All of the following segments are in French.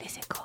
Les échos.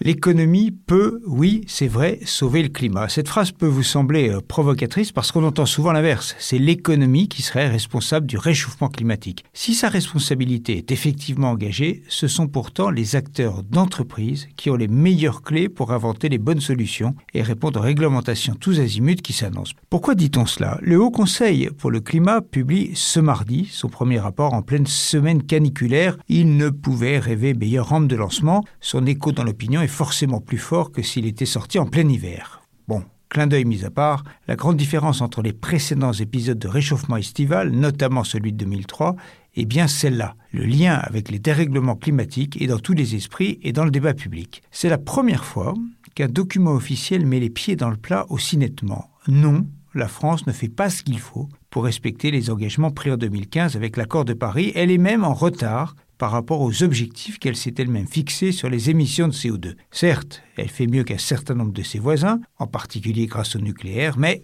L'économie peut, oui, c'est vrai, sauver le climat. Cette phrase peut vous sembler euh, provocatrice parce qu'on entend souvent l'inverse. C'est l'économie qui serait responsable du réchauffement climatique. Si sa responsabilité est effectivement engagée, ce sont pourtant les acteurs d'entreprise qui ont les meilleures clés pour inventer les bonnes solutions et répondre aux réglementations tous azimuts qui s'annoncent. Pourquoi dit-on cela? Le Haut Conseil pour le climat publie ce mardi son premier rapport en pleine semaine caniculaire. Il ne pouvait rêver meilleure rampe de lancement. Son écho dans l'opinion forcément plus fort que s'il était sorti en plein hiver. Bon, clin d'œil mis à part, la grande différence entre les précédents épisodes de réchauffement estival, notamment celui de 2003, est bien celle-là. Le lien avec les dérèglements climatiques est dans tous les esprits et dans le débat public. C'est la première fois qu'un document officiel met les pieds dans le plat aussi nettement. Non, la France ne fait pas ce qu'il faut pour respecter les engagements pris en 2015 avec l'accord de Paris. Elle est même en retard par rapport aux objectifs qu'elle s'est elle-même fixés sur les émissions de CO2. Certes, elle fait mieux qu'un certain nombre de ses voisins, en particulier grâce au nucléaire, mais,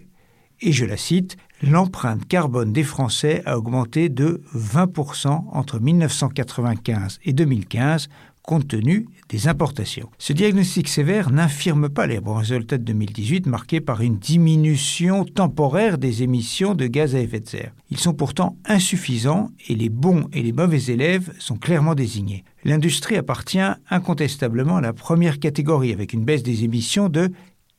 et je la cite, l'empreinte carbone des Français a augmenté de 20% entre 1995 et 2015 compte tenu des importations. Ce diagnostic sévère n'infirme pas les bons résultats de 2018 marqués par une diminution temporaire des émissions de gaz à effet de serre. Ils sont pourtant insuffisants et les bons et les mauvais élèves sont clairement désignés. L'industrie appartient incontestablement à la première catégorie avec une baisse des émissions de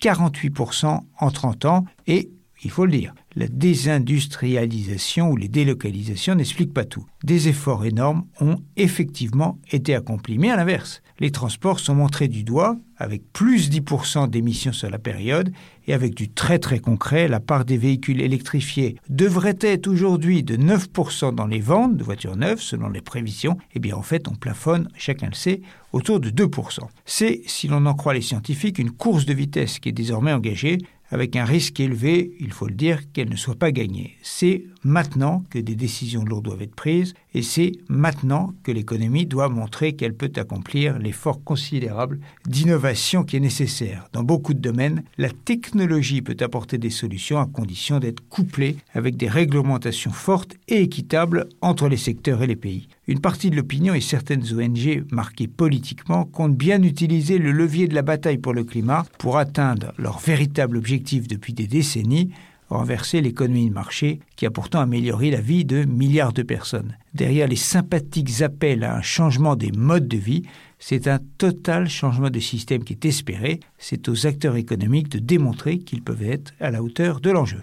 48% en 30 ans et il faut le dire, la désindustrialisation ou les délocalisations n'expliquent pas tout. Des efforts énormes ont effectivement été accomplis. Mais à l'inverse, les transports sont montrés du doigt, avec plus 10% d'émissions sur la période, et avec du très très concret, la part des véhicules électrifiés devrait être aujourd'hui de 9% dans les ventes de voitures neuves, selon les prévisions. Eh bien en fait, on plafonne, chacun le sait, autour de 2%. C'est, si l'on en croit les scientifiques, une course de vitesse qui est désormais engagée, avec un risque élevé, il faut le dire, qu'elle ne soit pas gagnée. C'est maintenant que des décisions lourdes doivent être prises et c'est maintenant que l'économie doit montrer qu'elle peut accomplir l'effort considérable d'innovation qui est nécessaire. Dans beaucoup de domaines, la technologie peut apporter des solutions à condition d'être couplée avec des réglementations fortes et équitables entre les secteurs et les pays. Une partie de l'opinion et certaines ONG marquées politiquement comptent bien utiliser le levier de la bataille pour le climat pour atteindre leur véritable objectif depuis des décennies, renverser l'économie de marché qui a pourtant amélioré la vie de milliards de personnes. Derrière les sympathiques appels à un changement des modes de vie, c'est un total changement de système qui est espéré. C'est aux acteurs économiques de démontrer qu'ils peuvent être à la hauteur de l'enjeu.